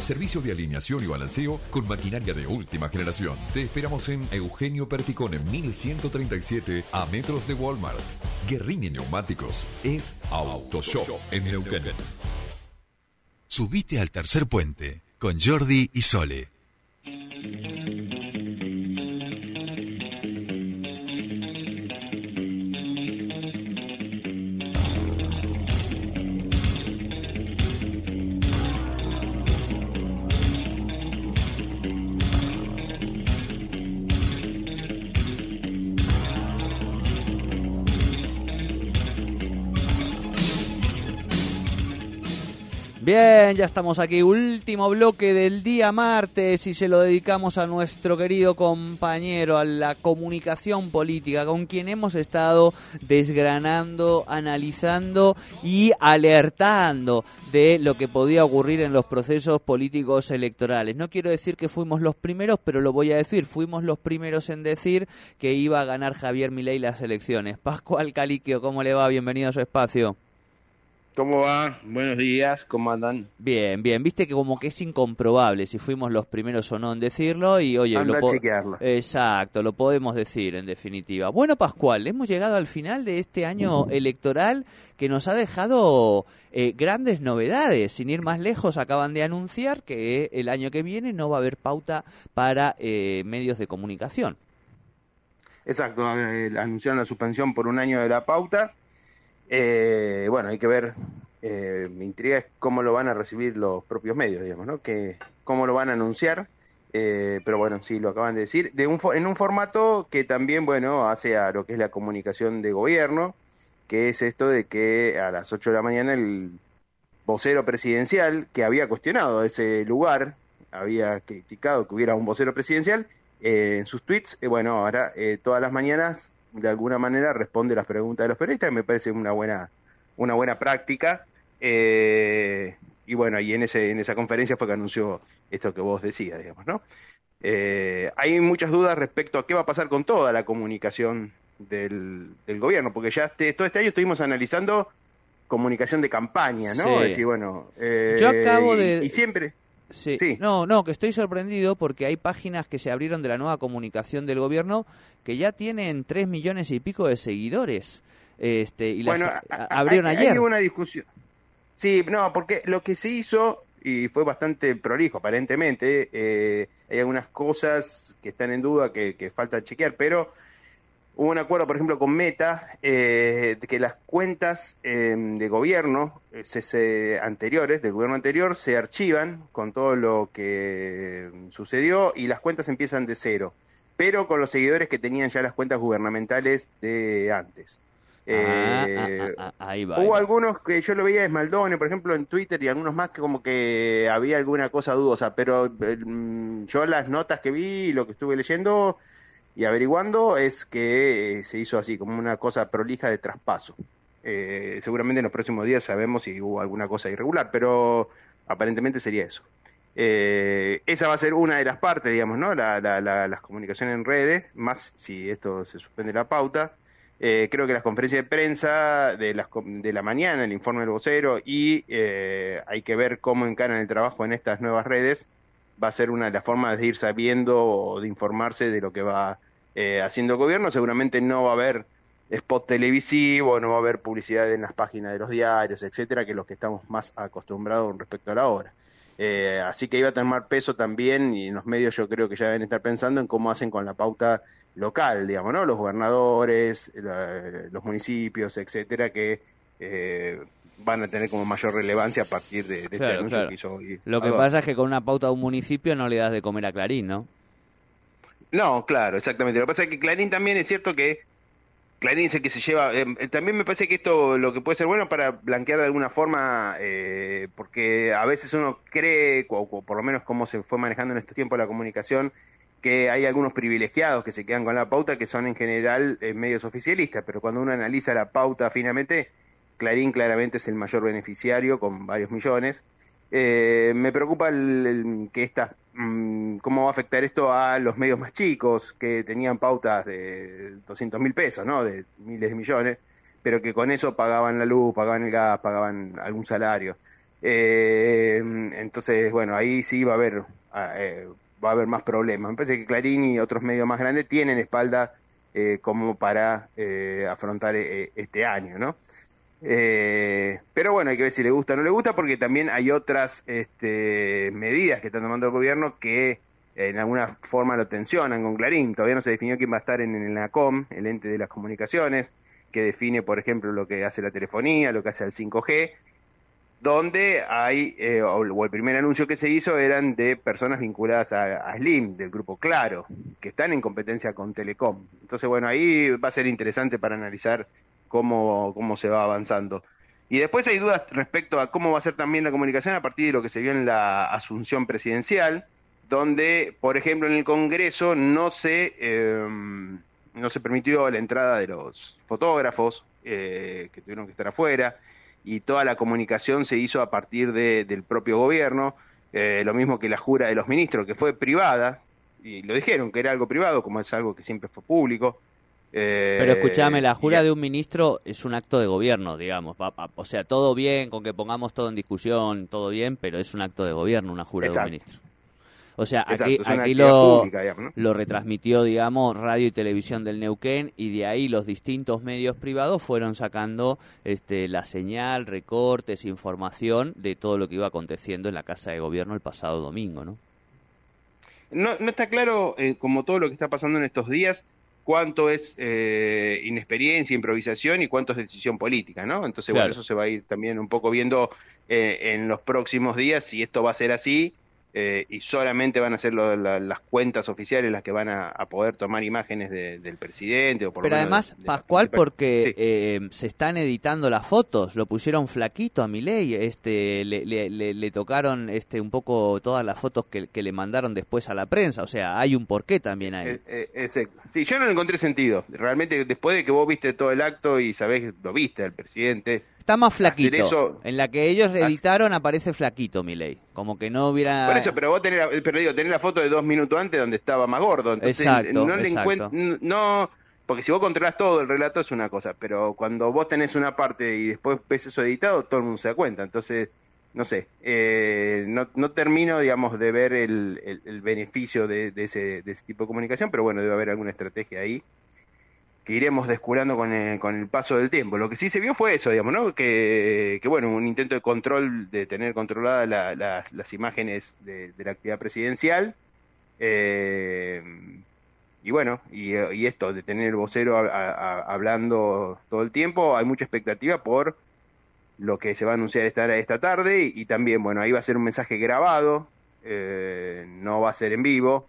Servicio de alineación y balanceo con maquinaria de última generación. Te esperamos en Eugenio Perticone 1137 a metros de Walmart. Guerrini Neumáticos es Autoshop en Neuquén. Subite al tercer puente con Jordi y Sole. Bien, ya estamos aquí, último bloque del día martes y se lo dedicamos a nuestro querido compañero, a la comunicación política, con quien hemos estado desgranando, analizando y alertando de lo que podía ocurrir en los procesos políticos electorales. No quiero decir que fuimos los primeros, pero lo voy a decir, fuimos los primeros en decir que iba a ganar Javier Milei las elecciones. Pascual Caliquio, ¿cómo le va? Bienvenido a su espacio. ¿Cómo va? Buenos días, ¿cómo andan? Bien, bien. Viste que como que es incomprobable si fuimos los primeros o no en decirlo y oye, Anda lo a chequearlo. Exacto, lo podemos decir en definitiva. Bueno, Pascual, hemos llegado al final de este año electoral que nos ha dejado eh, grandes novedades. Sin ir más lejos, acaban de anunciar que el año que viene no va a haber pauta para eh, medios de comunicación. Exacto, eh, anunciaron la suspensión por un año de la pauta. Eh, bueno, hay que ver, eh, me intriga es cómo lo van a recibir los propios medios, digamos, ¿no? Que, cómo lo van a anunciar, eh, pero bueno, sí, lo acaban de decir, de un, en un formato que también, bueno, hace a lo que es la comunicación de gobierno, que es esto de que a las 8 de la mañana el vocero presidencial, que había cuestionado ese lugar, había criticado que hubiera un vocero presidencial, eh, en sus tweets, eh, bueno, ahora eh, todas las mañanas de alguna manera responde las preguntas de los periodistas, me parece una buena, una buena práctica. eh, y bueno, y en, ese, en esa conferencia fue que anunció esto que vos decías, digamos, ¿no? Eh, hay muchas dudas respecto a qué va a pasar con toda la comunicación del, del gobierno, porque ya este- todo este año estuvimos analizando comunicación de campaña, ¿no? Sí. Es decir, bueno, eh, Yo acabo y- de- y siempre... Sí. Sí. No, no, que estoy sorprendido porque hay páginas que se abrieron de la nueva comunicación del gobierno que ya tienen tres millones y pico de seguidores. Este, y las Bueno, a- abrieron hay, ayer. Hay una discusión. Sí, no, porque lo que se hizo, y fue bastante prolijo aparentemente, eh, hay algunas cosas que están en duda, que, que falta chequear, pero hubo un acuerdo, por ejemplo, con Meta, eh, de que las cuentas eh, de gobierno eh, se- se- anteriores, del gobierno anterior, se archivan con todo lo que sucedió y las cuentas empiezan de cero, pero con los seguidores que tenían ya las cuentas gubernamentales de antes. Ah, Eh, ah, ah, ah, ahí va. ahí Hubo va. algunos que yo lo veía de Esmaldone, por ejemplo, en Twitter y algunos más que como que había alguna cosa dudosa, pero eh, mm, yo las notas que vi y lo que estuve leyendo y averiguando es que eh, se hizo así, como una cosa prolija de traspaso. Eh, seguramente en los próximos días sabemos si hubo alguna cosa irregular, pero aparentemente sería eso. Eh, esa va a ser una de las partes, digamos, ¿no? La, la, la, las comunicaciones en redes, más si esto se suspende la pauta. Creo que las conferencias de prensa de, las, de la mañana, el informe del vocero, y eh, hay que ver cómo encaran el trabajo en estas nuevas redes, va a ser una de las formas de ir sabiendo o de informarse de lo que va eh, haciendo gobierno. Seguramente no va a haber spot televisivo, no va a haber publicidad en las páginas de los diarios, etcétera, que los que estamos más acostumbrados respecto a la hora. Eh, así que iba a tomar peso también, y en los medios yo creo que ya deben estar pensando en cómo hacen con la pauta local, digamos, ¿no? Los gobernadores, la- los municipios, etcétera, que eh, van a tener como mayor relevancia a partir de, de este Claro, anuncio claro. que hizo hoy. Lo que pasa es que con una pauta de un municipio no le das de comer a Clarín, ¿no? No, claro, exactamente. Lo que pasa es que Clarín también es cierto que Clarín es el que se lleva. eh, eh, también me parece que esto lo que puede ser bueno para blanquear de alguna forma, eh, porque a veces uno cree, o, por lo menos cómo se fue manejando en estos tiempos la comunicación, que hay algunos privilegiados que se quedan con la pauta que son en general eh, medios oficialistas, pero cuando uno analiza la pauta finamente, Clarín claramente es el mayor beneficiario con varios millones. Me preocupa el, que esta, mm, cómo va a afectar esto a los medios más chicos que tenían pautas de 200 mil pesos, ¿no? De miles de millones, pero que con eso pagaban la luz, pagaban el gas, pagaban algún salario. Eh, entonces, bueno, ahí sí va a haber ah, eh, va a haber más problemas. Me parece que Clarín y otros medios más grandes tienen espalda eh, como para afrontar este año, ¿no? Pero bueno, hay que ver si le gusta o no le gusta, porque también hay otras este, medidas que están tomando el gobierno que en alguna forma lo tensionan con Clarín. Todavía no se definió quién va a estar en, la COM, el ente de las comunicaciones, que define, por ejemplo, lo que hace la telefonía, lo que hace el 5G, donde hay, eh, o, el primer anuncio que se hizo eran de personas vinculadas a, Slim, del grupo Claro, que están en competencia con Telecom. Entonces, bueno, ahí va a ser interesante para analizar cómo, cómo se va avanzando. Y después hay dudas respecto a cómo va a ser también la comunicación a partir de lo que se vio en la asunción presidencial, donde, por ejemplo, en el Congreso no se, eh, no se permitió la entrada de los fotógrafos eh, que tuvieron que estar afuera y toda la comunicación se hizo a partir de, del propio gobierno, eh, lo mismo que la jura de los ministros, que fue privada, y lo dijeron que era algo privado, como es algo que siempre fue público. Eh, Pero escúchame, la jura de un ministro es un acto de gobierno, digamos. O sea, todo bien, con que pongamos todo en discusión, todo bien, pero es un acto de gobierno, una jura de un ministro. O sea, aquí, aquí lo, lo retransmitió, digamos, radio y televisión del Neuquén y de ahí los distintos medios privados fueron sacando este, la señal, recortes, información de todo lo que iba aconteciendo en la Casa de Gobierno el pasado domingo, ¿no? No, no está claro, eh, como todo lo que está pasando en estos días, cuánto es eh, inexperiencia, improvisación y cuánto es decisión política, ¿no? Entonces, bueno, eso se va a ir también un poco viendo eh, en los próximos días si esto va a ser así eh, y solamente van a ser las cuentas oficiales las que van a, poder tomar imágenes del presidente. O por Pero además, Pascual, porque eh, se están editando las fotos, lo pusieron flaquito a Milei, este, le, le, tocaron este, un poco todas las fotos que, le mandaron después a la prensa, o sea, hay un porqué también ahí. Eh, sí, yo no le encontré sentido. Realmente, después de que vos viste todo el acto y sabés, lo viste al presidente, Está más flaquito. en la que ellos editaron aparece flaquito Milei. Como que no hubiera... Por eso, pero vos tenés la, pero digo, tenés la foto de dos minutos antes donde estaba más gordo. Entonces, exacto, no le exacto. No, porque si vos controlas todo el relato es una cosa, pero cuando vos tenés una parte y después ves eso editado, todo el mundo se da cuenta. Entonces, no sé, eh, no, no termino, digamos, de ver el, el, beneficio de, de, ese, de ese tipo de comunicación, pero bueno, debe haber alguna estrategia ahí que iremos descurando con el, con el paso del tiempo. Lo que sí se vio fue eso, digamos, ¿no? Que, que bueno, un intento de control, de tener controladas las imágenes de, la actividad presidencial. Eh, y bueno, y, esto de tener el vocero hablando todo el tiempo, hay mucha expectativa por lo que se va a anunciar esta, esta tarde y, también, bueno, ahí va a ser un mensaje grabado, eh, no va a ser en vivo,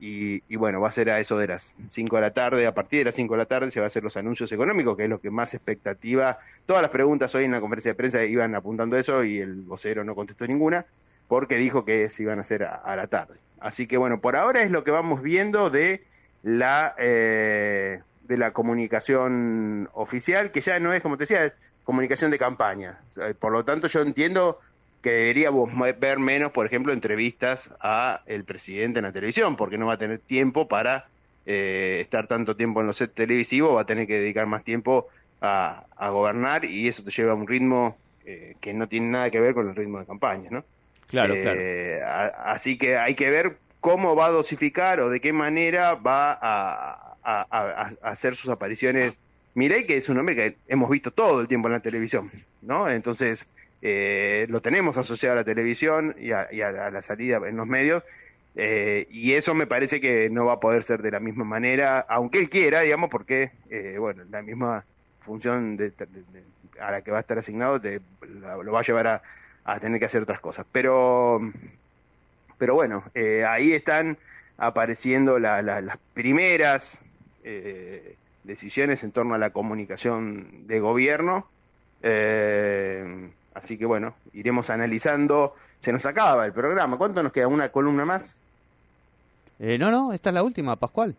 y, bueno, va a ser a eso de las 5 de la tarde, a partir de las 5 de la tarde se va a hacer los anuncios económicos, que es lo que más expectativa. Todas las preguntas hoy en la conferencia de prensa iban apuntando eso y el vocero no contestó ninguna, porque dijo que se iban a hacer a, la tarde. Así que bueno, por ahora es lo que vamos viendo de la, eh, de la comunicación oficial, que ya no es, como te decía, comunicación de campaña. Por lo tanto, yo entiendo que deberíamos ver menos, por ejemplo, entrevistas a el presidente en la televisión, porque no va a tener tiempo para eh, estar tanto tiempo en los sets televisivos, va a tener que dedicar más tiempo a, gobernar y eso te lleva a un ritmo eh, que no tiene nada que ver con el ritmo de campaña, ¿no? Claro, eh, claro. así que hay que ver cómo va a dosificar o de qué manera va a, a hacer sus apariciones. Mirei que es un hombre que hemos visto todo el tiempo en la televisión, ¿no? Entonces, eh, lo tenemos asociado a la televisión y a, la salida en los medios, eh, y eso me parece que no va a poder ser de la misma manera, aunque él quiera, digamos, porque, eh, bueno, la misma función de, a la que va a estar asignado te, lo va a llevar a, tener que hacer otras cosas. Pero, pero bueno, ahí están apareciendo las primeras decisiones en torno a la comunicación de gobierno. Así que bueno, iremos analizando. Se nos acaba el programa. ¿Cuánto nos queda? ¿Una columna más? Eh, no, no, esta es la última, Pascual.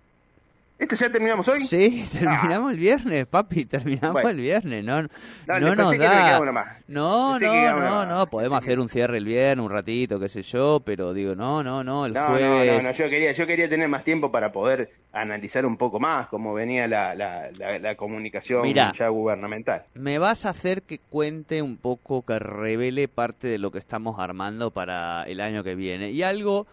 ¿Este ya terminamos hoy? Sí, terminamos el viernes, papi, terminamos Bueno. el viernes. No, Dale, no nos da. No, Pensé no, no, no, podemos Pensé que- hacer un cierre el viernes, un ratito, qué sé yo, pero digo, no, no, no, el No, no, jueves. no, no, yo quería, yo quería tener más tiempo para poder analizar un poco más cómo venía la, la, la, la comunicación Mirá. ya gubernamental. Me vas a hacer que cuente un poco, que revele parte de lo que estamos armando para el año que viene. Y algo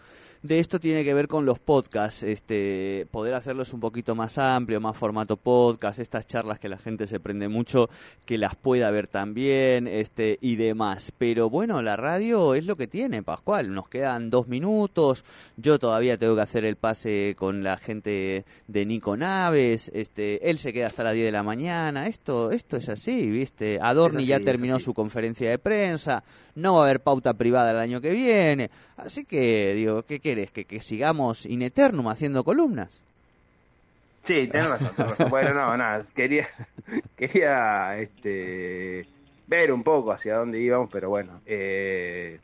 de esto tiene que ver con los podcasts, este, poder hacerlos un poquito más amplio, más formato podcast, estas charlas que la gente se prende mucho, que las pueda ver también, este, y demás. Pero bueno, la radio es lo que tiene, Pascual. Nos quedan dos minutos. Yo todavía tengo que hacer el pase con la gente de Nico Naves. Este, él se queda hasta las 10 de la mañana. Esto, esto es así, ¿viste? Adorni así, ya terminó su conferencia de prensa. No va a haber pauta privada el año que viene. Así que, digo, ¿qué ¿Que, que sigamos in eternum haciendo columnas? Sí, tenés razón, tenés. Bueno, no, nada, quería, quería este, ver un poco hacia dónde íbamos, pero bueno, eh,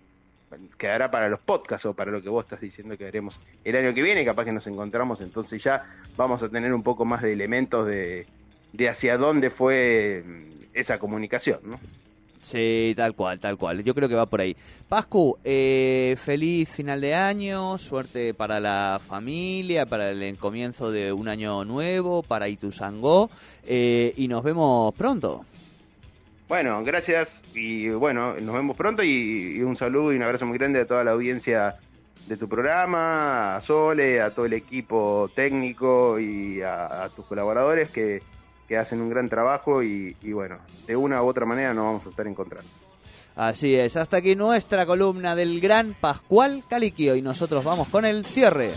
quedará para los podcasts o para lo que vos estás diciendo que veremos el año que viene, capaz que nos encontramos, entonces ya vamos a tener un poco más de elementos de, de hacia dónde fue mm, esa comunicación, ¿no? Sí, tal cual, tal cual. Yo creo que va por ahí. Pascu, eh, feliz final de año, suerte para la familia, para el comienzo de un año nuevo, para Ituzangó, eh, y nos vemos pronto. Bueno, gracias y bueno, nos vemos pronto y, un saludo y un abrazo muy grande a toda la audiencia de tu programa, a Sole, a todo el equipo técnico y a tus colaboradores que, que hacen un gran trabajo y, bueno, de una u otra manera nos vamos a estar encontrando. Así es, hasta aquí nuestra columna del gran Pascual Caliquio y nosotros vamos con el cierre.